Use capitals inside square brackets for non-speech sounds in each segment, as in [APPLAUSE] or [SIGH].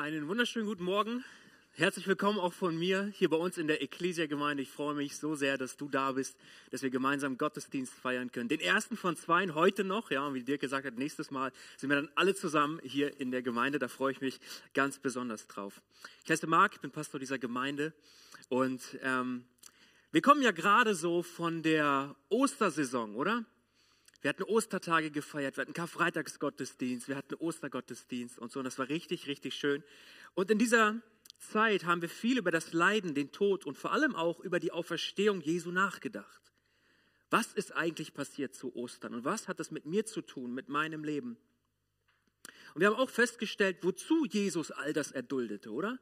Einen wunderschönen guten Morgen. Herzlich willkommen auch von mir hier bei uns in der Ecclesia-Gemeinde. Ich freue mich so sehr, dass du da bist, dass wir gemeinsam Gottesdienst feiern können. Den ersten von zwei heute noch, ja, und wie Dirk gesagt hat, nächstes Mal sind wir dann alle zusammen hier in der Gemeinde. Da freue ich mich ganz besonders drauf. Ich heiße Marc, ich bin Pastor dieser Gemeinde und ähm, wir kommen ja gerade so von der Ostersaison, oder? Wir hatten Ostertage gefeiert, wir hatten Karfreitagsgottesdienst, wir hatten Ostergottesdienst und so. Und das war richtig, richtig schön. Und in dieser Zeit haben wir viel über das Leiden, den Tod und vor allem auch über die Auferstehung Jesu nachgedacht. Was ist eigentlich passiert zu Ostern und was hat das mit mir zu tun, mit meinem Leben? Und wir haben auch festgestellt, wozu Jesus all das erduldete, oder?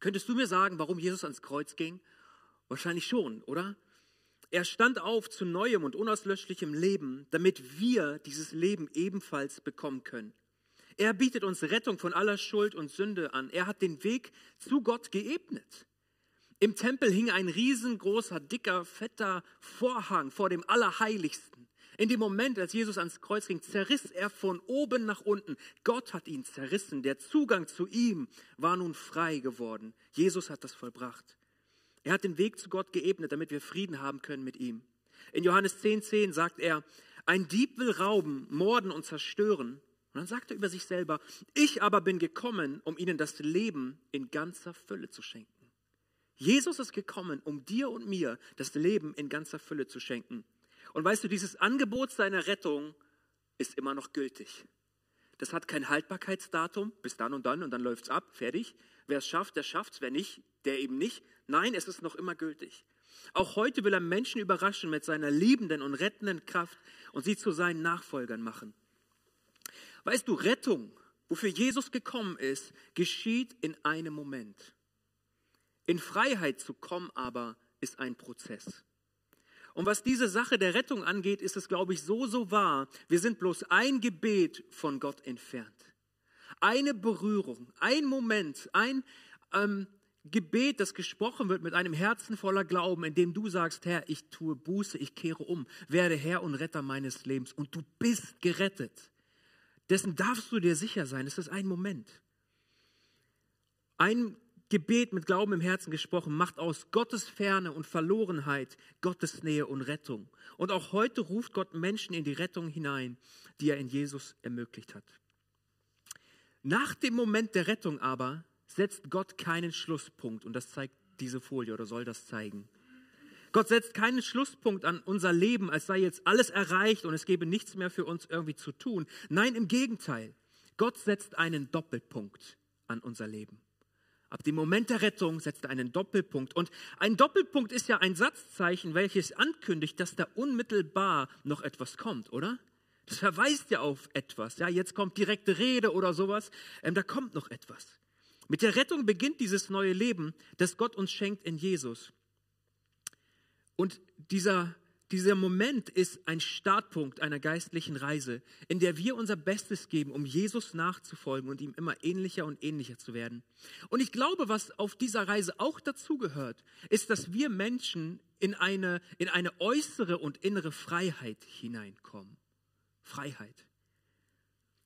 Könntest du mir sagen, warum Jesus ans Kreuz ging? Wahrscheinlich schon, oder? Er stand auf zu neuem und unauslöschlichem Leben, damit wir dieses Leben ebenfalls bekommen können. Er bietet uns Rettung von aller Schuld und Sünde an. Er hat den Weg zu Gott geebnet. Im Tempel hing ein riesengroßer, dicker, fetter Vorhang vor dem Allerheiligsten. In dem Moment, als Jesus ans Kreuz ging, zerriss er von oben nach unten. Gott hat ihn zerrissen. Der Zugang zu ihm war nun frei geworden. Jesus hat das vollbracht. Er hat den Weg zu Gott geebnet, damit wir Frieden haben können mit ihm. In Johannes 10,10 10 sagt er, ein Dieb will rauben, morden und zerstören. Und dann sagt er über sich selber, ich aber bin gekommen, um ihnen das Leben in ganzer Fülle zu schenken. Jesus ist gekommen, um dir und mir das Leben in ganzer Fülle zu schenken. Und weißt du, dieses Angebot seiner Rettung ist immer noch gültig. Das hat kein Haltbarkeitsdatum, bis dann und dann und dann läuft es ab, fertig. Wer es schafft, der schafft es, wer nicht, der eben nicht. Nein, es ist noch immer gültig. Auch heute will er Menschen überraschen mit seiner liebenden und rettenden Kraft und sie zu seinen Nachfolgern machen. Weißt du, Rettung, wofür Jesus gekommen ist, geschieht in einem Moment. In Freiheit zu kommen aber ist ein Prozess. Und was diese Sache der Rettung angeht, ist es, glaube ich, so, so wahr. Wir sind bloß ein Gebet von Gott entfernt. Eine Berührung, ein Moment, ein ähm, Gebet, das gesprochen wird mit einem Herzen voller Glauben, in dem du sagst, Herr, ich tue Buße, ich kehre um, werde Herr und Retter meines Lebens und du bist gerettet. Dessen darfst du dir sicher sein, es ist ein Moment. Ein Gebet mit Glauben im Herzen gesprochen macht aus Gottes Ferne und Verlorenheit Gottes Nähe und Rettung. Und auch heute ruft Gott Menschen in die Rettung hinein, die er in Jesus ermöglicht hat. Nach dem Moment der Rettung aber setzt Gott keinen Schlusspunkt und das zeigt diese Folie oder soll das zeigen. Gott setzt keinen Schlusspunkt an unser Leben, als sei jetzt alles erreicht und es gäbe nichts mehr für uns irgendwie zu tun. Nein, im Gegenteil. Gott setzt einen Doppelpunkt an unser Leben. Ab dem Moment der Rettung setzt er einen Doppelpunkt. Und ein Doppelpunkt ist ja ein Satzzeichen, welches ankündigt, dass da unmittelbar noch etwas kommt, oder? Das verweist ja auf etwas. Ja, jetzt kommt direkte Rede oder sowas. Ähm, da kommt noch etwas. Mit der Rettung beginnt dieses neue Leben, das Gott uns schenkt in Jesus. Und dieser, dieser Moment ist ein Startpunkt einer geistlichen Reise, in der wir unser Bestes geben, um Jesus nachzufolgen und ihm immer ähnlicher und ähnlicher zu werden. Und ich glaube, was auf dieser Reise auch dazugehört, ist, dass wir Menschen in eine, in eine äußere und innere Freiheit hineinkommen. Freiheit.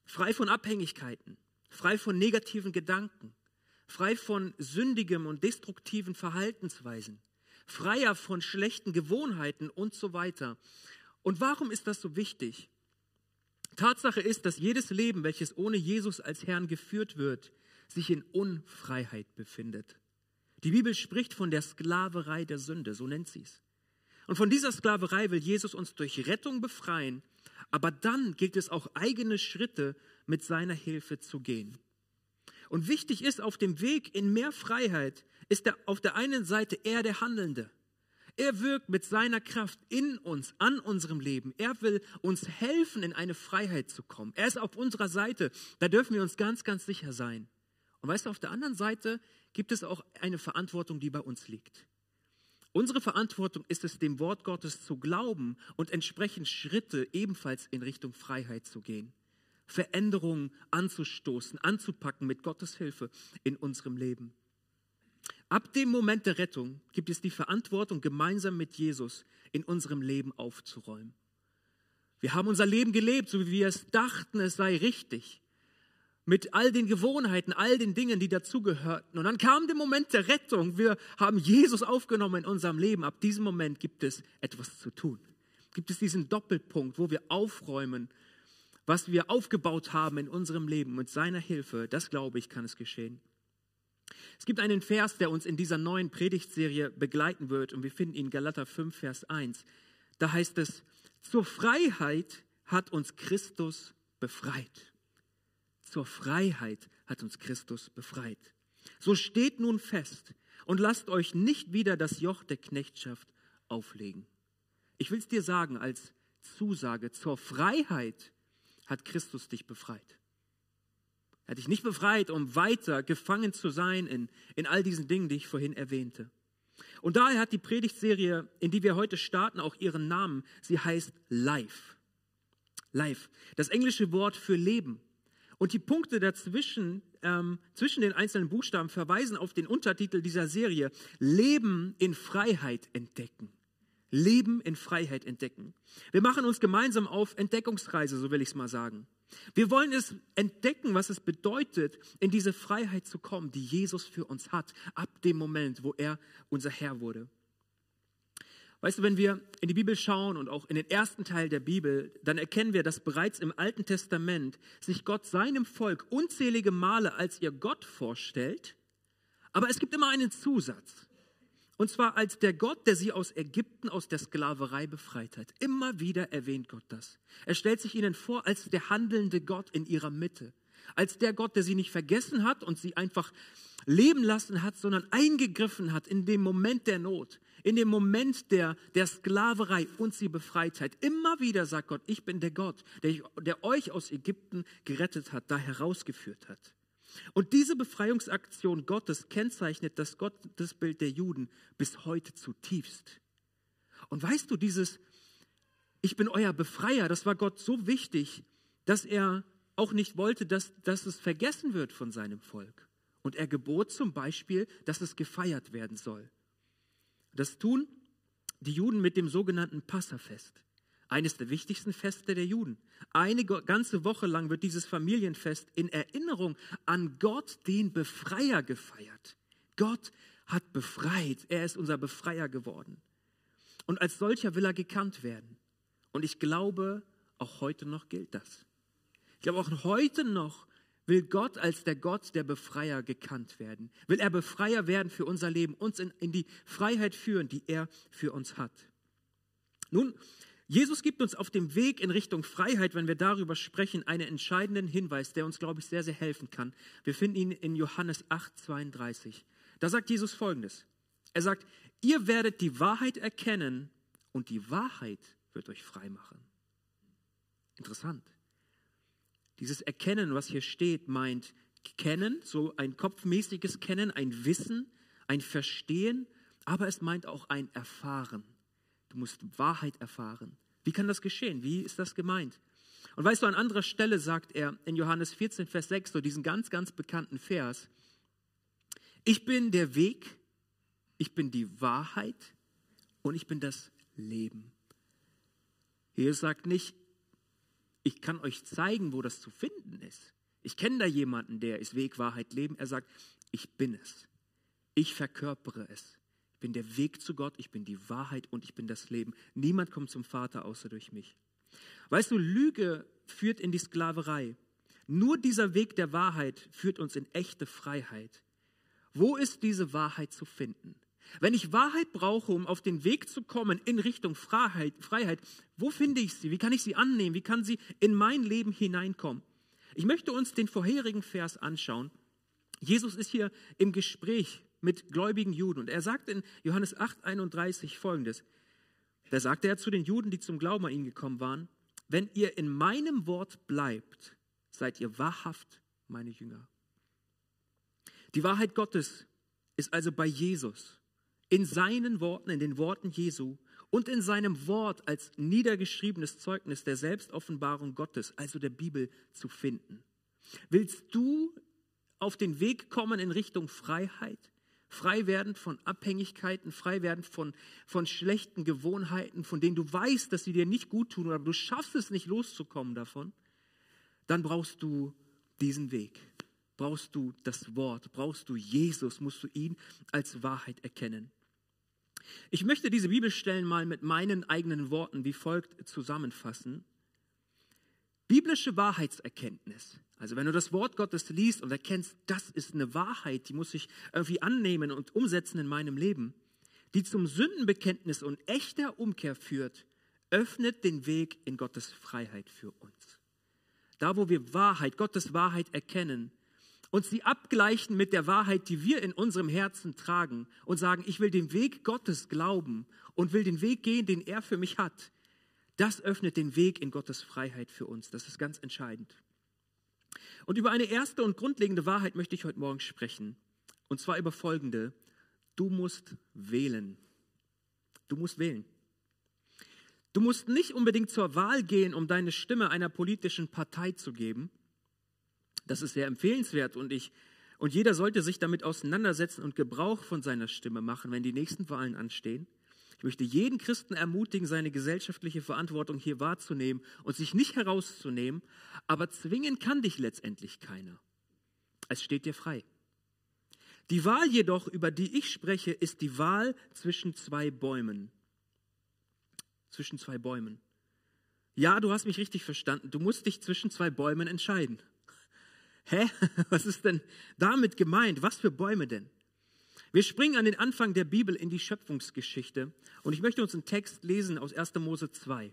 Frei von Abhängigkeiten, frei von negativen Gedanken, frei von sündigem und destruktiven Verhaltensweisen, freier von schlechten Gewohnheiten und so weiter. Und warum ist das so wichtig? Tatsache ist, dass jedes Leben, welches ohne Jesus als Herrn geführt wird, sich in Unfreiheit befindet. Die Bibel spricht von der Sklaverei der Sünde, so nennt sie es. Und von dieser Sklaverei will Jesus uns durch Rettung befreien, aber dann gilt es auch eigene Schritte mit seiner Hilfe zu gehen. Und wichtig ist, auf dem Weg in mehr Freiheit ist er auf der einen Seite er der Handelnde. Er wirkt mit seiner Kraft in uns, an unserem Leben. Er will uns helfen, in eine Freiheit zu kommen. Er ist auf unserer Seite. Da dürfen wir uns ganz, ganz sicher sein. Und weißt du, auf der anderen Seite gibt es auch eine Verantwortung, die bei uns liegt. Unsere Verantwortung ist es, dem Wort Gottes zu glauben und entsprechend Schritte ebenfalls in Richtung Freiheit zu gehen. Veränderungen anzustoßen, anzupacken mit Gottes Hilfe in unserem Leben. Ab dem Moment der Rettung gibt es die Verantwortung, gemeinsam mit Jesus in unserem Leben aufzuräumen. Wir haben unser Leben gelebt, so wie wir es dachten, es sei richtig. Mit all den Gewohnheiten, all den Dingen, die dazugehörten. Und dann kam der Moment der Rettung. Wir haben Jesus aufgenommen in unserem Leben. Ab diesem Moment gibt es etwas zu tun. Gibt es diesen Doppelpunkt, wo wir aufräumen, was wir aufgebaut haben in unserem Leben mit seiner Hilfe. Das glaube ich, kann es geschehen. Es gibt einen Vers, der uns in dieser neuen Predigtserie begleiten wird und wir finden ihn in Galater 5, Vers 1. Da heißt es, zur Freiheit hat uns Christus befreit. Zur Freiheit hat uns Christus befreit. So steht nun fest und lasst euch nicht wieder das Joch der Knechtschaft auflegen. Ich will es dir sagen als Zusage, zur Freiheit hat Christus dich befreit. Er hat dich nicht befreit, um weiter gefangen zu sein in, in all diesen Dingen, die ich vorhin erwähnte. Und daher hat die Predigtserie, in die wir heute starten, auch ihren Namen. Sie heißt Life. Life. Das englische Wort für Leben. Und die Punkte dazwischen, ähm, zwischen den einzelnen Buchstaben verweisen auf den Untertitel dieser Serie, Leben in Freiheit entdecken. Leben in Freiheit entdecken. Wir machen uns gemeinsam auf Entdeckungsreise, so will ich es mal sagen. Wir wollen es entdecken, was es bedeutet, in diese Freiheit zu kommen, die Jesus für uns hat, ab dem Moment, wo er unser Herr wurde. Weißt du, wenn wir in die Bibel schauen und auch in den ersten Teil der Bibel, dann erkennen wir, dass bereits im Alten Testament sich Gott seinem Volk unzählige Male als ihr Gott vorstellt, aber es gibt immer einen Zusatz. Und zwar als der Gott, der sie aus Ägypten, aus der Sklaverei befreit hat. Immer wieder erwähnt Gott das. Er stellt sich ihnen vor als der handelnde Gott in ihrer Mitte. Als der Gott, der sie nicht vergessen hat und sie einfach leben lassen hat, sondern eingegriffen hat in dem Moment der Not, in dem Moment der, der Sklaverei und sie befreit hat. Immer wieder sagt Gott, ich bin der Gott, der, der euch aus Ägypten gerettet hat, da herausgeführt hat. Und diese Befreiungsaktion Gottes kennzeichnet das Gottesbild der Juden bis heute zutiefst. Und weißt du, dieses Ich bin euer Befreier, das war Gott so wichtig, dass er auch nicht wollte, dass, dass es vergessen wird von seinem Volk. Und er gebot zum Beispiel, dass es gefeiert werden soll. Das tun die Juden mit dem sogenannten Passafest eines der wichtigsten Feste der Juden. Eine ganze Woche lang wird dieses Familienfest in Erinnerung an Gott, den Befreier, gefeiert. Gott hat befreit. Er ist unser Befreier geworden. Und als solcher will er gekannt werden. Und ich glaube, auch heute noch gilt das. Ich glaube, auch heute noch will Gott als der Gott der Befreier gekannt werden. Will er Befreier werden für unser Leben, uns in, in die Freiheit führen, die er für uns hat. Nun, Jesus gibt uns auf dem Weg in Richtung Freiheit, wenn wir darüber sprechen, einen entscheidenden Hinweis, der uns, glaube ich, sehr, sehr helfen kann. Wir finden ihn in Johannes 8, 32. Da sagt Jesus Folgendes. Er sagt, ihr werdet die Wahrheit erkennen und die Wahrheit wird euch frei machen. Interessant. Dieses Erkennen, was hier steht, meint Kennen, so ein kopfmäßiges Kennen, ein Wissen, ein Verstehen, aber es meint auch ein Erfahren. Du musst Wahrheit erfahren. Wie kann das geschehen? Wie ist das gemeint? Und weißt du, an anderer Stelle sagt er in Johannes 14, Vers 6, so diesen ganz, ganz bekannten Vers, ich bin der Weg, ich bin die Wahrheit und ich bin das Leben. Jesus sagt nicht, ich kann euch zeigen, wo das zu finden ist. Ich kenne da jemanden, der ist Weg, Wahrheit, Leben. Er sagt, ich bin es. Ich verkörpere es. Ich bin der Weg zu Gott, ich bin die Wahrheit und ich bin das Leben. Niemand kommt zum Vater außer durch mich. Weißt du, Lüge führt in die Sklaverei. Nur dieser Weg der Wahrheit führt uns in echte Freiheit. Wo ist diese Wahrheit zu finden? Wenn ich Wahrheit brauche, um auf den Weg zu kommen in Richtung Freiheit, Freiheit, wo finde ich sie? Wie kann ich sie annehmen? Wie kann sie in mein Leben hineinkommen? Ich möchte uns den vorherigen Vers anschauen. Jesus ist hier im Gespräch mit gläubigen Juden. Und er sagt in Johannes 8, 31 folgendes. Da sagte er zu den Juden, die zum Glauben an ihn gekommen waren, wenn ihr in meinem Wort bleibt, seid ihr wahrhaft meine Jünger. Die Wahrheit Gottes ist also bei Jesus, in seinen Worten, in den Worten Jesu und in seinem Wort als niedergeschriebenes Zeugnis der Selbstoffenbarung Gottes, also der Bibel, zu finden. Willst du auf den Weg kommen in Richtung Freiheit? Frei werden von Abhängigkeiten, frei werden von, von schlechten Gewohnheiten, von denen du weißt, dass sie dir nicht gut tun oder du schaffst es nicht loszukommen davon, dann brauchst du diesen Weg, brauchst du das Wort, brauchst du Jesus, musst du ihn als Wahrheit erkennen. Ich möchte diese Bibelstellen mal mit meinen eigenen Worten wie folgt zusammenfassen. Biblische Wahrheitserkenntnis. Also wenn du das Wort Gottes liest und erkennst, das ist eine Wahrheit, die muss ich irgendwie annehmen und umsetzen in meinem Leben, die zum Sündenbekenntnis und echter Umkehr führt, öffnet den Weg in Gottes Freiheit für uns. Da, wo wir Wahrheit, Gottes Wahrheit erkennen und sie abgleichen mit der Wahrheit, die wir in unserem Herzen tragen und sagen, ich will den Weg Gottes glauben und will den Weg gehen, den er für mich hat, das öffnet den Weg in Gottes Freiheit für uns. Das ist ganz entscheidend. Und über eine erste und grundlegende Wahrheit möchte ich heute Morgen sprechen. Und zwar über folgende. Du musst wählen. Du musst wählen. Du musst nicht unbedingt zur Wahl gehen, um deine Stimme einer politischen Partei zu geben. Das ist sehr empfehlenswert und ich und jeder sollte sich damit auseinandersetzen und Gebrauch von seiner Stimme machen, wenn die nächsten Wahlen anstehen. Ich möchte jeden Christen ermutigen, seine gesellschaftliche Verantwortung hier wahrzunehmen und sich nicht herauszunehmen, aber zwingen kann dich letztendlich keiner. Es steht dir frei. Die Wahl jedoch, über die ich spreche, ist die Wahl zwischen zwei Bäumen. Zwischen zwei Bäumen. Ja, du hast mich richtig verstanden. Du musst dich zwischen zwei Bäumen entscheiden. Hä? [LAUGHS] Was ist denn damit gemeint? Was für Bäume denn? Wir springen an den Anfang der Bibel in die Schöpfungsgeschichte und ich möchte uns einen Text lesen aus 1. Mose 2.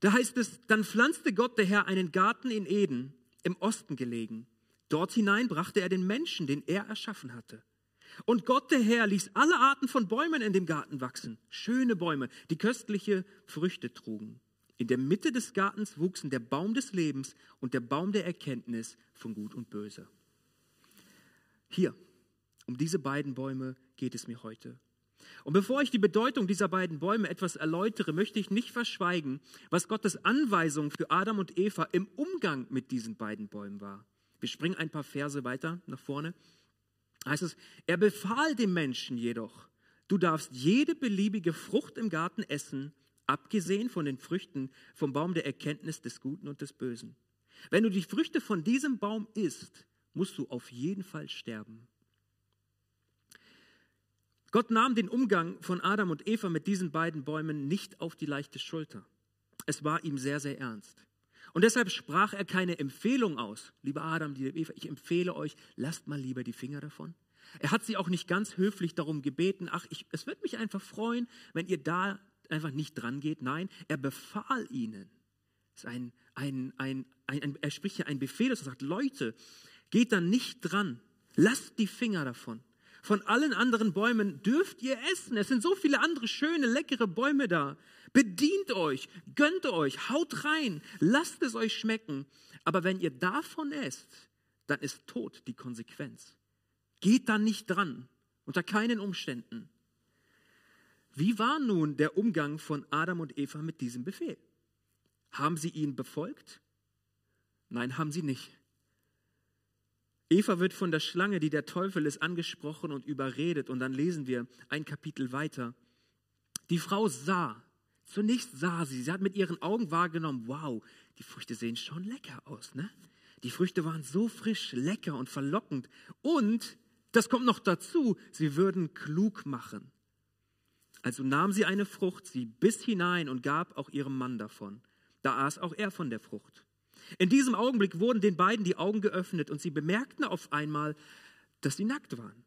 Da heißt es, dann pflanzte Gott der Herr einen Garten in Eden, im Osten gelegen. Dort hinein brachte er den Menschen, den er erschaffen hatte. Und Gott der Herr ließ alle Arten von Bäumen in dem Garten wachsen, schöne Bäume, die köstliche Früchte trugen. In der Mitte des Gartens wuchsen der Baum des Lebens und der Baum der Erkenntnis von Gut und Böse. Hier, um diese beiden Bäume geht es mir heute. Und bevor ich die Bedeutung dieser beiden Bäume etwas erläutere, möchte ich nicht verschweigen, was Gottes Anweisung für Adam und Eva im Umgang mit diesen beiden Bäumen war. Wir springen ein paar Verse weiter nach vorne. Heißt es, er befahl dem Menschen jedoch, du darfst jede beliebige Frucht im Garten essen, abgesehen von den Früchten vom Baum der Erkenntnis des Guten und des Bösen. Wenn du die Früchte von diesem Baum isst, musst du auf jeden Fall sterben. Gott nahm den Umgang von Adam und Eva mit diesen beiden Bäumen nicht auf die leichte Schulter. Es war ihm sehr, sehr ernst. Und deshalb sprach er keine Empfehlung aus. Lieber Adam, liebe Eva, ich empfehle euch, lasst mal lieber die Finger davon. Er hat sie auch nicht ganz höflich darum gebeten, ach, ich, es wird mich einfach freuen, wenn ihr da einfach nicht dran geht. Nein, er befahl ihnen. Ein, ein, ein, er spricht hier ein Befehl, dass er sagt, Leute, geht da nicht dran. Lasst die Finger davon. Von allen anderen Bäumen dürft ihr essen. Es sind so viele andere schöne, leckere Bäume da. Bedient euch, gönnt euch, haut rein, lasst es euch schmecken. Aber wenn ihr davon esst, dann ist Tod die Konsequenz. Geht da nicht dran, unter keinen Umständen. Wie war nun der Umgang von Adam und Eva mit diesem Befehl? Haben sie ihn befolgt? Nein, haben sie nicht. Eva wird von der Schlange, die der Teufel ist, angesprochen und überredet. Und dann lesen wir ein Kapitel weiter. Die Frau sah, zunächst sah sie, sie hat mit ihren Augen wahrgenommen, wow, die Früchte sehen schon lecker aus, ne? Die Früchte waren so frisch, lecker und verlockend. Und, das kommt noch dazu, sie würden klug machen. Also nahm sie eine Frucht, sie biss hinein und gab auch ihrem Mann davon. Da aß auch er von der Frucht. In diesem Augenblick wurden den beiden die Augen geöffnet und sie bemerkten auf einmal, dass sie nackt waren.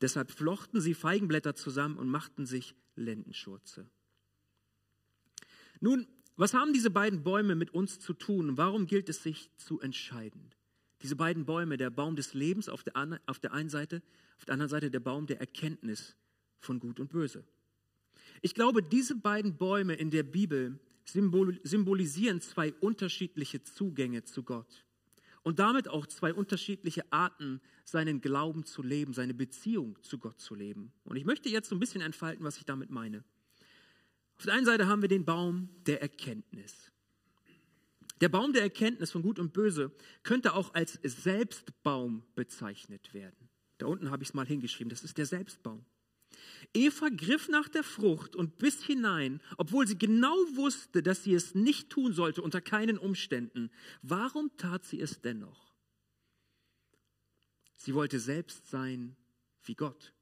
Deshalb flochten sie Feigenblätter zusammen und machten sich Lendenschurze. Nun, was haben diese beiden Bäume mit uns zu tun? Warum gilt es sich zu entscheiden? Diese beiden Bäume, der Baum des Lebens auf der, auf der einen Seite, auf der anderen Seite der Baum der Erkenntnis von Gut und Böse. Ich glaube, diese beiden Bäume in der Bibel symbolisieren zwei unterschiedliche Zugänge zu Gott und damit auch zwei unterschiedliche Arten, seinen Glauben zu leben, seine Beziehung zu Gott zu leben. Und ich möchte jetzt so ein bisschen entfalten, was ich damit meine. Auf der einen Seite haben wir den Baum der Erkenntnis. Der Baum der Erkenntnis von Gut und Böse könnte auch als Selbstbaum bezeichnet werden. Da unten habe ich es mal hingeschrieben, das ist der Selbstbaum. Eva griff nach der Frucht und biss hinein, obwohl sie genau wusste, dass sie es nicht tun sollte unter keinen Umständen. Warum tat sie es dennoch? Sie wollte selbst sein wie Gott.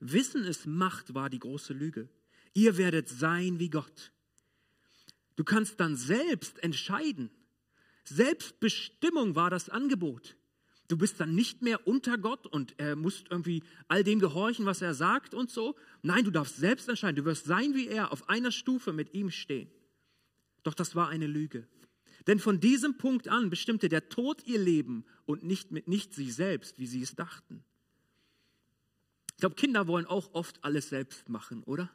Wissen es Macht war die große Lüge. Ihr werdet sein wie Gott. Du kannst dann selbst entscheiden. Selbstbestimmung war das Angebot. Du bist dann nicht mehr unter Gott und er musst irgendwie all dem gehorchen, was er sagt und so. Nein, du darfst selbst entscheiden. Du wirst sein wie er, auf einer Stufe mit ihm stehen. Doch das war eine Lüge. Denn von diesem Punkt an bestimmte der Tod ihr Leben und nicht, mit, nicht sie selbst, wie sie es dachten. Ich glaube, Kinder wollen auch oft alles selbst machen, oder?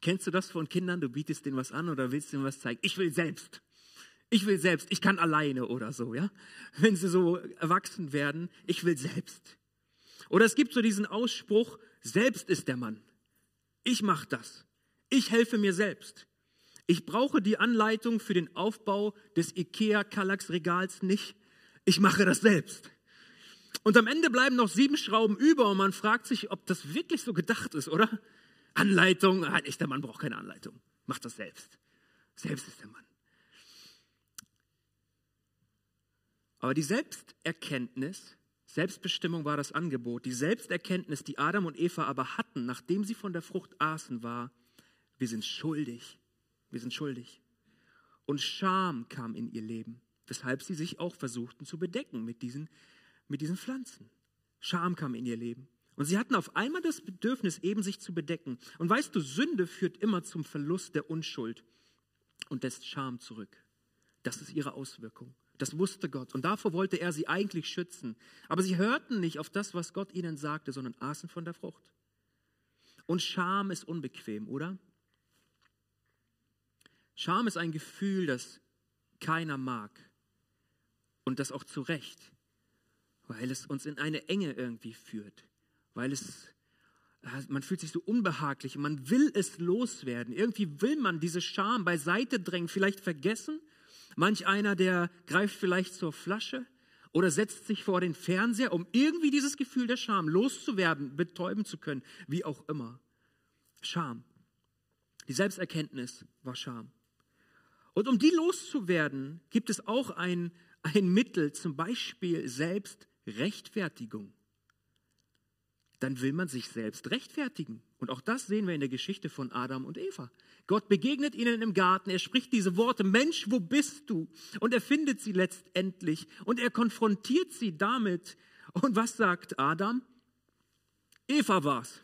Kennst du das von Kindern? Du bietest denen was an oder willst denen was zeigen? Ich will selbst. Ich will selbst. Ich kann alleine oder so, ja? Wenn sie so erwachsen werden, ich will selbst. Oder es gibt so diesen Ausspruch, selbst ist der Mann. Ich mache das. Ich helfe mir selbst. Ich brauche die Anleitung für den Aufbau des IKEA Kallax Regals nicht. Ich mache das selbst. Und am Ende bleiben noch sieben Schrauben über und man fragt sich, ob das wirklich so gedacht ist, oder? Anleitung, ein echter Mann braucht keine Anleitung. Macht das selbst. Selbst ist der Mann. Aber die Selbsterkenntnis, Selbstbestimmung war das Angebot, die Selbsterkenntnis, die Adam und Eva aber hatten, nachdem sie von der Frucht aßen, war, wir sind schuldig. Wir sind schuldig. Und Scham kam in ihr Leben, weshalb sie sich auch versuchten zu bedecken mit diesen, mit diesen Pflanzen. Scham kam in ihr Leben. Und sie hatten auf einmal das Bedürfnis, eben sich zu bedecken. Und weißt du, Sünde führt immer zum Verlust der Unschuld und lässt Scham zurück. Das ist ihre Auswirkung. Das wusste Gott. Und davor wollte er sie eigentlich schützen. Aber sie hörten nicht auf das, was Gott ihnen sagte, sondern aßen von der Frucht. Und Scham ist unbequem, oder? Scham ist ein Gefühl, das keiner mag. Und das auch zu Recht, weil es uns in eine Enge irgendwie führt weil es, man fühlt sich so unbehaglich man will es loswerden. Irgendwie will man diese Scham beiseite drängen, vielleicht vergessen. Manch einer, der greift vielleicht zur Flasche oder setzt sich vor den Fernseher, um irgendwie dieses Gefühl der Scham loszuwerden, betäuben zu können, wie auch immer. Scham. Die Selbsterkenntnis war Scham. Und um die loszuwerden, gibt es auch ein, ein Mittel, zum Beispiel Selbstrechtfertigung dann will man sich selbst rechtfertigen. Und auch das sehen wir in der Geschichte von Adam und Eva. Gott begegnet ihnen im Garten, er spricht diese Worte, Mensch, wo bist du? Und er findet sie letztendlich und er konfrontiert sie damit. Und was sagt Adam? Eva war's.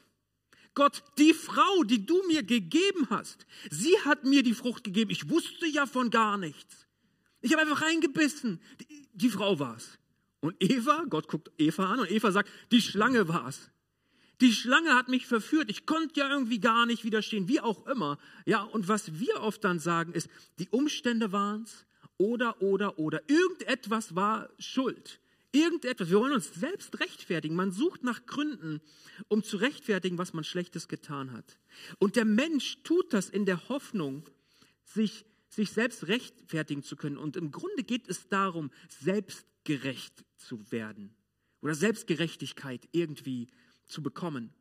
Gott, die Frau, die du mir gegeben hast, sie hat mir die Frucht gegeben. Ich wusste ja von gar nichts. Ich habe einfach reingebissen. Die, die Frau war's. Und Eva, Gott guckt Eva an und Eva sagt, die Schlange war's. Die Schlange hat mich verführt. Ich konnte ja irgendwie gar nicht widerstehen, wie auch immer. Ja, und was wir oft dann sagen ist, die Umstände waren es oder, oder, oder. Irgendetwas war Schuld. Irgendetwas. Wir wollen uns selbst rechtfertigen. Man sucht nach Gründen, um zu rechtfertigen, was man Schlechtes getan hat. Und der Mensch tut das in der Hoffnung, sich, sich selbst rechtfertigen zu können. Und im Grunde geht es darum, selbstgerecht zu werden oder Selbstgerechtigkeit irgendwie zu bekommen.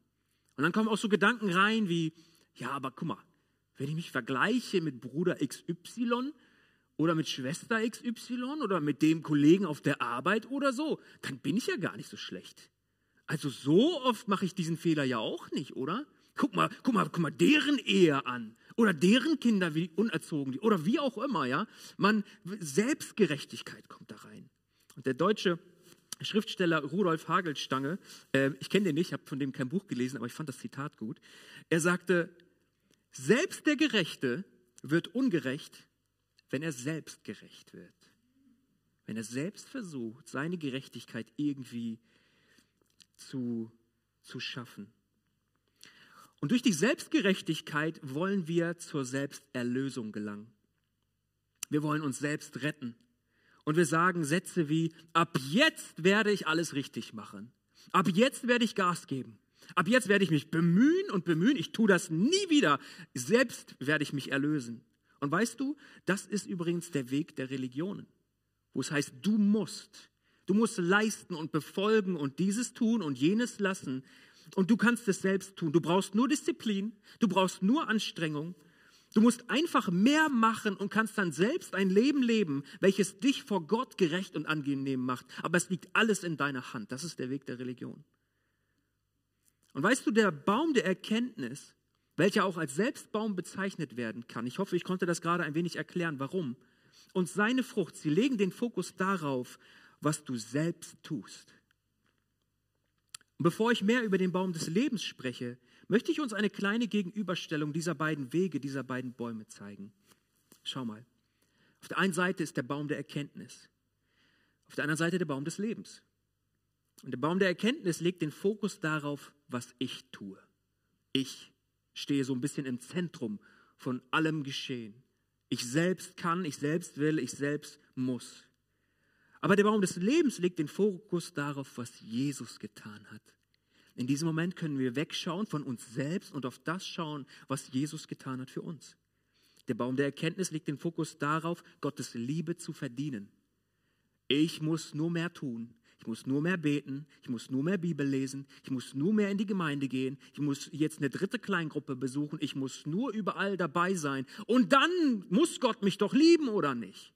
Und dann kommen auch so Gedanken rein wie, ja, aber guck mal, wenn ich mich vergleiche mit Bruder XY oder mit Schwester XY oder mit dem Kollegen auf der Arbeit oder so, dann bin ich ja gar nicht so schlecht. Also so oft mache ich diesen Fehler ja auch nicht, oder? Guck mal, guck mal, guck mal, deren Ehe an oder deren Kinder wie unerzogen oder wie auch immer, ja? Man Selbstgerechtigkeit kommt da rein. Und der deutsche Schriftsteller Rudolf Hagelstange, äh, ich kenne den nicht, habe von dem kein Buch gelesen, aber ich fand das Zitat gut. Er sagte, selbst der Gerechte wird ungerecht, wenn er selbst gerecht wird. Wenn er selbst versucht, seine Gerechtigkeit irgendwie zu, zu schaffen. Und durch die Selbstgerechtigkeit wollen wir zur Selbsterlösung gelangen. Wir wollen uns selbst retten. Und wir sagen Sätze wie, ab jetzt werde ich alles richtig machen. Ab jetzt werde ich Gas geben. Ab jetzt werde ich mich bemühen und bemühen. Ich tue das nie wieder. Selbst werde ich mich erlösen. Und weißt du, das ist übrigens der Weg der Religionen, wo es heißt, du musst. Du musst leisten und befolgen und dieses tun und jenes lassen. und du kannst es selbst tun. Du brauchst nur Disziplin, du brauchst nur Anstrengung. Du musst einfach mehr machen und kannst dann selbst ein Leben leben, welches dich vor Gott gerecht und angenehm macht. Aber es liegt alles in deiner Hand. Das ist der Weg der Religion. Und weißt du, der Baum der Erkenntnis, welcher auch als Selbstbaum bezeichnet werden kann, ich hoffe, ich konnte das gerade ein wenig erklären, warum. Und seine Frucht, sie legen den Fokus darauf, was du selbst tust. Und bevor ich mehr über den Baum des Lebens spreche, möchte ich uns eine kleine Gegenüberstellung dieser beiden Wege, dieser beiden Bäume zeigen. Schau mal. Auf der einen Seite ist der Baum der Erkenntnis. Auf der anderen Seite der Baum des Lebens. Und der Baum der Erkenntnis legt den Fokus darauf, was ich tue. Ich stehe so ein bisschen im Zentrum von allem Geschehen. Ich selbst kann, ich selbst will, ich selbst muss. Aber der Baum des Lebens legt den Fokus darauf, was Jesus getan hat. In diesem Moment können wir wegschauen von uns selbst und auf das schauen, was Jesus getan hat für uns. Der Baum der Erkenntnis legt den Fokus darauf, Gottes Liebe zu verdienen. Ich muss nur mehr tun. Ich muss nur mehr beten. Ich muss nur mehr Bibel lesen. Ich muss nur mehr in die Gemeinde gehen. Ich muss jetzt eine dritte Kleingruppe besuchen. Ich muss nur überall dabei sein. Und dann muss Gott mich doch lieben oder nicht?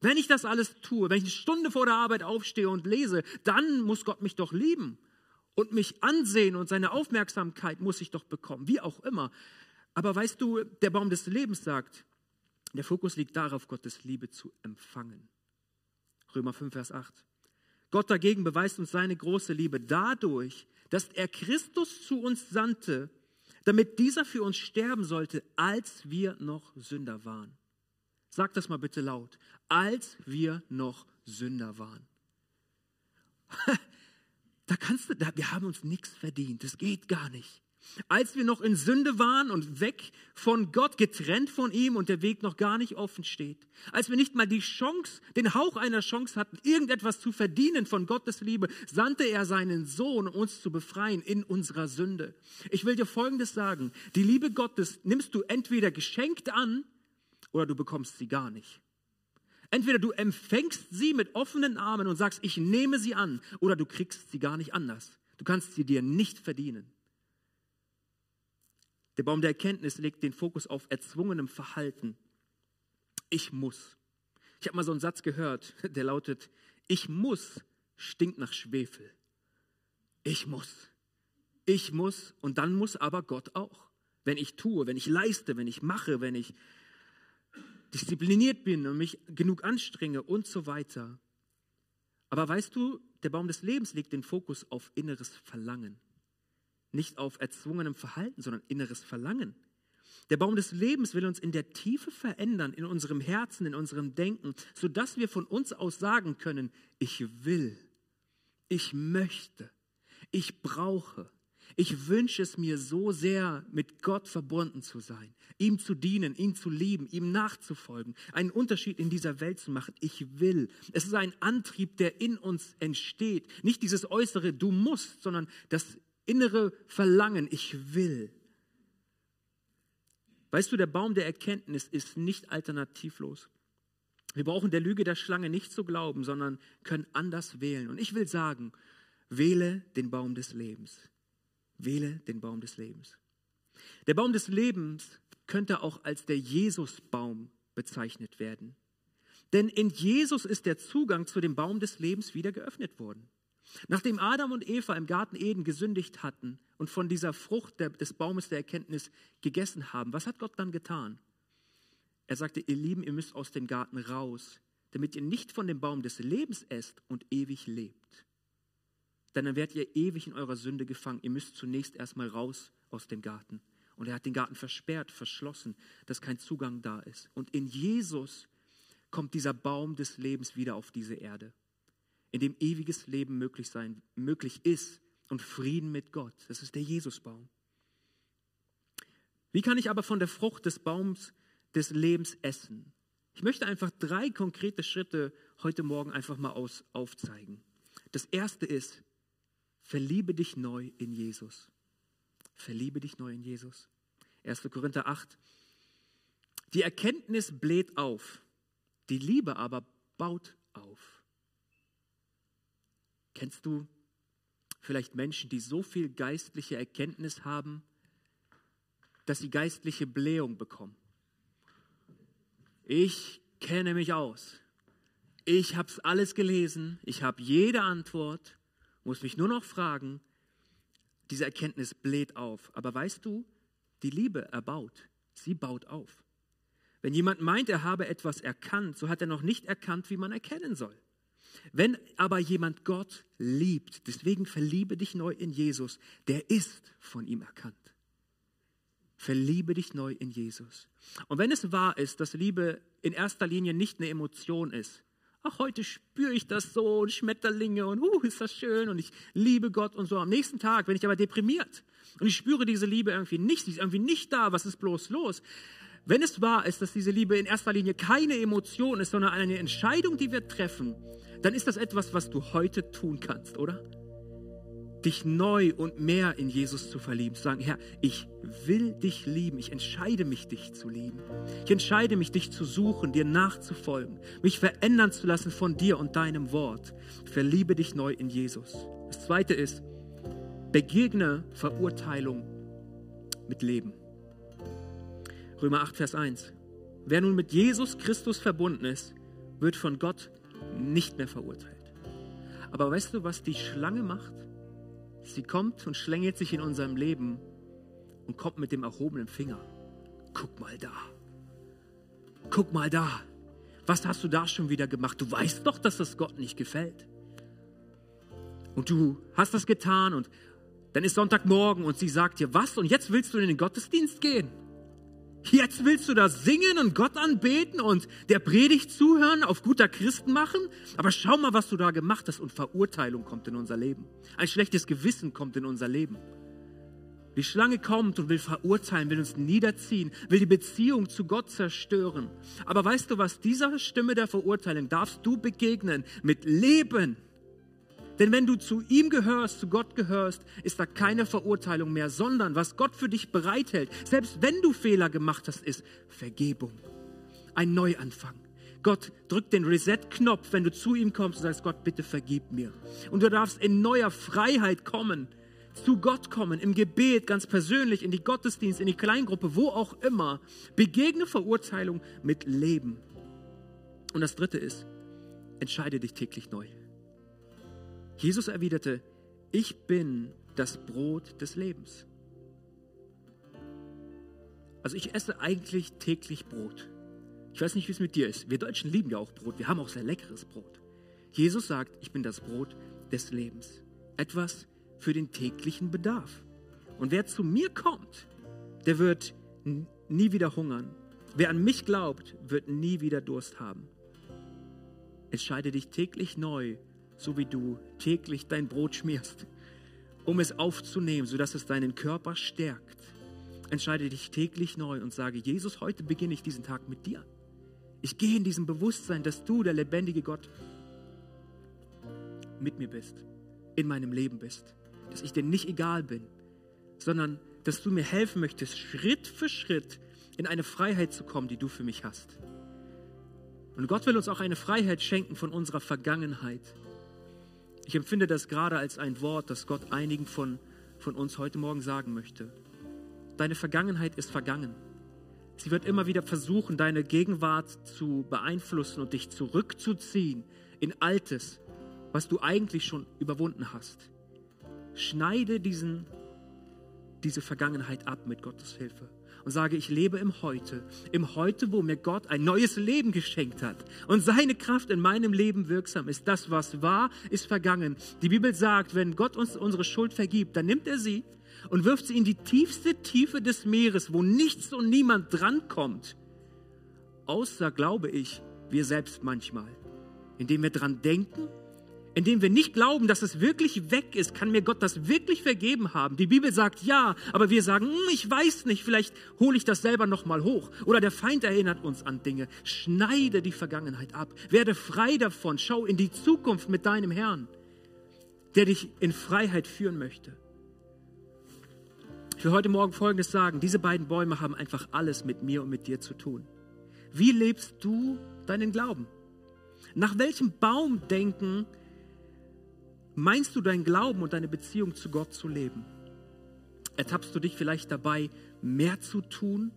Wenn ich das alles tue, wenn ich eine Stunde vor der Arbeit aufstehe und lese, dann muss Gott mich doch lieben und mich ansehen und seine Aufmerksamkeit muss ich doch bekommen, wie auch immer. Aber weißt du, der Baum des Lebens sagt, der Fokus liegt darauf, Gottes Liebe zu empfangen. Römer 5, Vers 8. Gott dagegen beweist uns seine große Liebe dadurch, dass er Christus zu uns sandte, damit dieser für uns sterben sollte, als wir noch Sünder waren. Sag das mal bitte laut. Als wir noch Sünder waren. [LAUGHS] da kannst du, da, wir haben uns nichts verdient. Das geht gar nicht. Als wir noch in Sünde waren und weg von Gott, getrennt von ihm und der Weg noch gar nicht offen steht. Als wir nicht mal die Chance, den Hauch einer Chance hatten, irgendetwas zu verdienen von Gottes Liebe, sandte er seinen Sohn, um uns zu befreien in unserer Sünde. Ich will dir Folgendes sagen. Die Liebe Gottes nimmst du entweder geschenkt an oder du bekommst sie gar nicht. Entweder du empfängst sie mit offenen Armen und sagst, ich nehme sie an, oder du kriegst sie gar nicht anders. Du kannst sie dir nicht verdienen. Der Baum der Erkenntnis legt den Fokus auf erzwungenem Verhalten. Ich muss. Ich habe mal so einen Satz gehört, der lautet, ich muss stinkt nach Schwefel. Ich muss. Ich muss und dann muss aber Gott auch. Wenn ich tue, wenn ich leiste, wenn ich mache, wenn ich diszipliniert bin und mich genug anstrenge und so weiter. Aber weißt du, der Baum des Lebens legt den Fokus auf inneres Verlangen. Nicht auf erzwungenem Verhalten, sondern inneres Verlangen. Der Baum des Lebens will uns in der Tiefe verändern, in unserem Herzen, in unserem Denken, sodass wir von uns aus sagen können, ich will, ich möchte, ich brauche, ich wünsche es mir so sehr, mit Gott verbunden zu sein, ihm zu dienen, ihn zu lieben, ihm nachzufolgen, einen Unterschied in dieser Welt zu machen. Ich will. Es ist ein Antrieb, der in uns entsteht. Nicht dieses äußere, du musst, sondern das innere Verlangen, ich will. Weißt du, der Baum der Erkenntnis ist nicht alternativlos. Wir brauchen der Lüge der Schlange nicht zu glauben, sondern können anders wählen. Und ich will sagen, wähle den Baum des Lebens. Wähle den Baum des Lebens. Der Baum des Lebens könnte auch als der Jesusbaum bezeichnet werden. Denn in Jesus ist der Zugang zu dem Baum des Lebens wieder geöffnet worden. Nachdem Adam und Eva im Garten Eden gesündigt hatten und von dieser Frucht des Baumes der Erkenntnis gegessen haben, was hat Gott dann getan? Er sagte, ihr Lieben, ihr müsst aus dem Garten raus, damit ihr nicht von dem Baum des Lebens esst und ewig lebt denn dann werdet ihr ewig in eurer Sünde gefangen. Ihr müsst zunächst erstmal raus aus dem Garten. Und er hat den Garten versperrt, verschlossen, dass kein Zugang da ist. Und in Jesus kommt dieser Baum des Lebens wieder auf diese Erde, in dem ewiges Leben möglich sein, möglich ist und Frieden mit Gott. Das ist der Jesusbaum. Wie kann ich aber von der Frucht des Baums des Lebens essen? Ich möchte einfach drei konkrete Schritte heute Morgen einfach mal aus, aufzeigen. Das erste ist, Verliebe dich neu in Jesus. Verliebe dich neu in Jesus. 1. Korinther 8. Die Erkenntnis bläht auf, die Liebe aber baut auf. Kennst du Vielleicht Menschen, die so viel geistliche Erkenntnis haben, dass sie geistliche Blähung bekommen. Ich kenne mich aus. Ich habe es alles gelesen. Ich habe jede Antwort. Muss mich nur noch fragen. Diese Erkenntnis bläht auf. Aber weißt du, die Liebe erbaut. Sie baut auf. Wenn jemand meint, er habe etwas erkannt, so hat er noch nicht erkannt, wie man erkennen soll. Wenn aber jemand Gott liebt, deswegen verliebe dich neu in Jesus, der ist von ihm erkannt. Verliebe dich neu in Jesus. Und wenn es wahr ist, dass Liebe in erster Linie nicht eine Emotion ist, ach, heute spüre ich das so und Schmetterlinge und uh, ist das schön und ich liebe Gott und so. Am nächsten Tag bin ich aber deprimiert und ich spüre diese Liebe irgendwie nicht, sie ist irgendwie nicht da, was ist bloß los? Wenn es wahr ist, dass diese Liebe in erster Linie keine Emotion ist, sondern eine Entscheidung, die wir treffen, dann ist das etwas, was du heute tun kannst, oder? Dich neu und mehr in Jesus zu verlieben, zu sagen, Herr, ich will dich lieben, ich entscheide mich, dich zu lieben. Ich entscheide mich, dich zu suchen, dir nachzufolgen, mich verändern zu lassen von dir und deinem Wort. Verliebe dich neu in Jesus. Das zweite ist, begegne Verurteilung mit Leben. Römer 8, Vers 1. Wer nun mit Jesus Christus verbunden ist, wird von Gott nicht mehr verurteilt. Aber weißt du, was die Schlange macht? Sie kommt und schlängelt sich in unserem Leben und kommt mit dem erhobenen Finger. Guck mal da. Guck mal da. Was hast du da schon wieder gemacht? Du weißt doch, dass das Gott nicht gefällt. Und du hast das getan und dann ist Sonntagmorgen und sie sagt dir, was? Und jetzt willst du in den Gottesdienst gehen? Jetzt willst du da singen und Gott anbeten und der Predigt zuhören, auf guter Christen machen? Aber schau mal, was du da gemacht hast und Verurteilung kommt in unser Leben. Ein schlechtes Gewissen kommt in unser Leben. Die Schlange kommt und will verurteilen, will uns niederziehen, will die Beziehung zu Gott zerstören. Aber weißt du was? Dieser Stimme der Verurteilung darfst du begegnen mit Leben denn wenn du zu ihm gehörst, zu Gott gehörst, ist da keine Verurteilung mehr, sondern was Gott für dich bereithält, selbst wenn du Fehler gemacht hast, ist Vergebung. Ein Neuanfang. Gott drückt den Reset-Knopf, wenn du zu ihm kommst und sagst, Gott, bitte vergib mir. Und du darfst in neuer Freiheit kommen, zu Gott kommen, im Gebet, ganz persönlich, in die Gottesdienst, in die Kleingruppe, wo auch immer. Begegne Verurteilung mit Leben. Und das dritte ist, entscheide dich täglich neu. Jesus erwiderte, ich bin das Brot des Lebens. Also ich esse eigentlich täglich Brot. Ich weiß nicht, wie es mit dir ist. Wir Deutschen lieben ja auch Brot. Wir haben auch sehr leckeres Brot. Jesus sagt, ich bin das Brot des Lebens. Etwas für den täglichen Bedarf. Und wer zu mir kommt, der wird nie wieder hungern. Wer an mich glaubt, wird nie wieder Durst haben. Entscheide dich täglich neu so wie du täglich dein Brot schmierst, um es aufzunehmen, sodass es deinen Körper stärkt. Entscheide dich täglich neu und sage, Jesus, heute beginne ich diesen Tag mit dir. Ich gehe in diesem Bewusstsein, dass du, der lebendige Gott, mit mir bist, in meinem Leben bist, dass ich dir nicht egal bin, sondern dass du mir helfen möchtest, Schritt für Schritt in eine Freiheit zu kommen, die du für mich hast. Und Gott will uns auch eine Freiheit schenken von unserer Vergangenheit. Ich empfinde das gerade als ein Wort, das Gott einigen von, von uns heute Morgen sagen möchte. Deine Vergangenheit ist vergangen. Sie wird immer wieder versuchen, deine Gegenwart zu beeinflussen und dich zurückzuziehen in Altes, was du eigentlich schon überwunden hast. Schneide diesen, diese Vergangenheit ab mit Gottes Hilfe und sage, ich lebe im Heute, im Heute, wo mir Gott ein neues Leben geschenkt hat und seine Kraft in meinem Leben wirksam ist. Das, was war, ist vergangen. Die Bibel sagt, wenn Gott uns unsere Schuld vergibt, dann nimmt er sie und wirft sie in die tiefste Tiefe des Meeres, wo nichts und niemand drankommt. Außer, glaube ich, wir selbst manchmal, indem wir dran denken indem wir nicht glauben, dass es wirklich weg ist, kann mir Gott das wirklich vergeben haben. Die Bibel sagt ja, aber wir sagen, hm, ich weiß nicht, vielleicht hole ich das selber noch mal hoch. Oder der Feind erinnert uns an Dinge. Schneide die Vergangenheit ab, werde frei davon, schau in die Zukunft mit deinem Herrn, der dich in Freiheit führen möchte. Ich will heute Morgen Folgendes sagen: Diese beiden Bäume haben einfach alles mit mir und mit dir zu tun. Wie lebst du deinen Glauben? Nach welchem Baum denken Meinst du dein Glauben und deine Beziehung zu Gott zu leben? Ertappst du dich vielleicht dabei, mehr zu tun,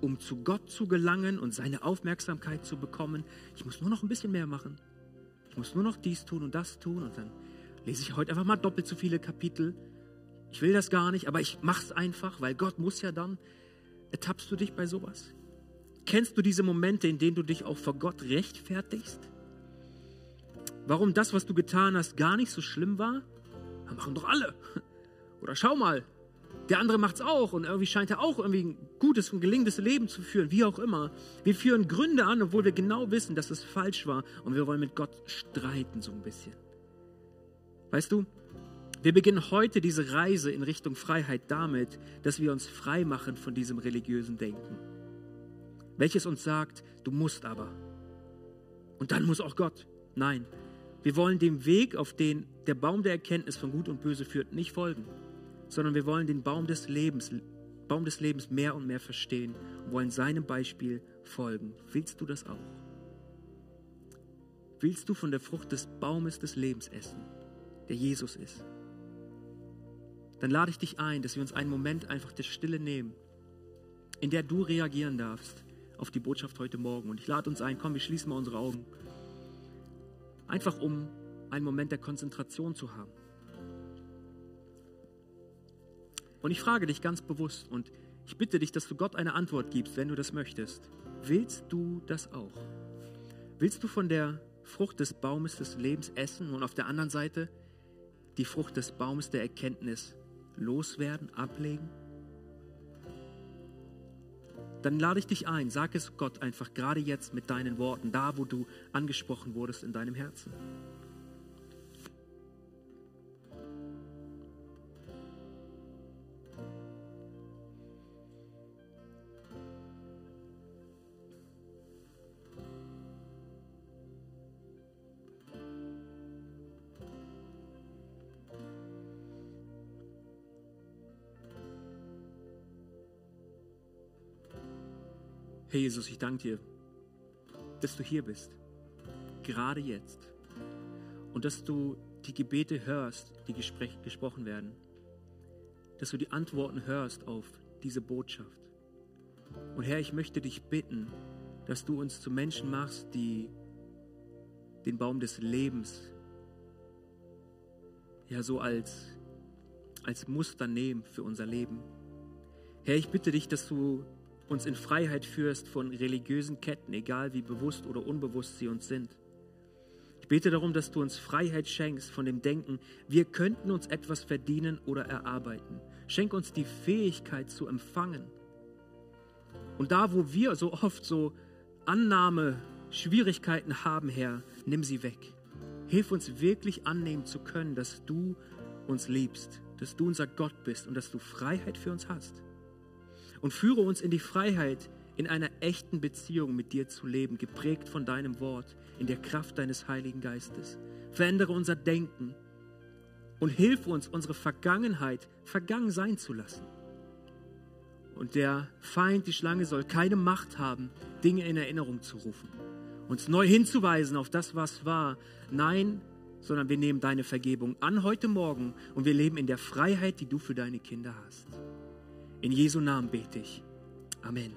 um zu Gott zu gelangen und seine Aufmerksamkeit zu bekommen? Ich muss nur noch ein bisschen mehr machen. Ich muss nur noch dies tun und das tun und dann lese ich heute einfach mal doppelt so viele Kapitel. Ich will das gar nicht, aber ich mache es einfach, weil Gott muss ja dann. Ertappst du dich bei sowas? Kennst du diese Momente, in denen du dich auch vor Gott rechtfertigst? Warum das, was du getan hast, gar nicht so schlimm war? Das machen doch alle. [LAUGHS] Oder schau mal, der andere macht es auch und irgendwie scheint er auch irgendwie ein gutes und gelingendes Leben zu führen, wie auch immer. Wir führen Gründe an, obwohl wir genau wissen, dass es falsch war und wir wollen mit Gott streiten so ein bisschen. Weißt du, wir beginnen heute diese Reise in Richtung Freiheit damit, dass wir uns frei machen von diesem religiösen Denken, welches uns sagt, du musst aber. Und dann muss auch Gott. Nein, wir wollen dem Weg, auf den der Baum der Erkenntnis von Gut und Böse führt, nicht folgen sondern wir wollen den Baum des Lebens, Baum des Lebens mehr und mehr verstehen und wollen seinem Beispiel folgen. Willst du das auch? Willst du von der Frucht des Baumes des Lebens essen, der Jesus ist? Dann lade ich dich ein, dass wir uns einen Moment einfach der Stille nehmen, in der du reagieren darfst auf die Botschaft heute Morgen. Und ich lade uns ein, komm, wir schließen mal unsere Augen. Einfach um einen Moment der Konzentration zu haben. Und ich frage dich ganz bewusst und ich bitte dich, dass du Gott eine Antwort gibst, wenn du das möchtest. Willst du das auch? Willst du von der Frucht des Baumes des Lebens essen und auf der anderen Seite die Frucht des Baumes der Erkenntnis loswerden, ablegen? Dann lade ich dich ein, sag es Gott einfach gerade jetzt mit deinen Worten, da wo du angesprochen wurdest in deinem Herzen. Herr Jesus, ich danke dir, dass du hier bist, gerade jetzt. Und dass du die Gebete hörst, die gesprochen werden. Dass du die Antworten hörst auf diese Botschaft. Und Herr, ich möchte dich bitten, dass du uns zu Menschen machst, die den Baum des Lebens ja so als, als Muster nehmen für unser Leben. Herr, ich bitte dich, dass du uns in Freiheit führst von religiösen Ketten, egal wie bewusst oder unbewusst sie uns sind. Ich bete darum, dass du uns Freiheit schenkst von dem Denken, wir könnten uns etwas verdienen oder erarbeiten. Schenk uns die Fähigkeit zu empfangen. Und da, wo wir so oft so Annahme, Schwierigkeiten haben, Herr, nimm sie weg. Hilf uns wirklich annehmen zu können, dass du uns liebst, dass du unser Gott bist und dass du Freiheit für uns hast und führe uns in die Freiheit, in einer echten Beziehung mit dir zu leben, geprägt von deinem Wort, in der Kraft deines Heiligen Geistes. Verändere unser Denken und hilf uns, unsere Vergangenheit vergangen sein zu lassen. Und der Feind, die Schlange, soll keine Macht haben, Dinge in Erinnerung zu rufen, uns neu hinzuweisen auf das, was war. Nein, sondern wir nehmen deine Vergebung an heute Morgen und wir leben in der Freiheit, die du für deine Kinder hast. In Jesu Namen bete ich. Amen.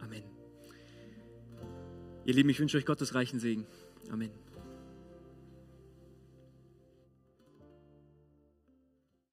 Amen. Ihr Lieben, ich wünsche euch Gottes reichen Segen. Amen.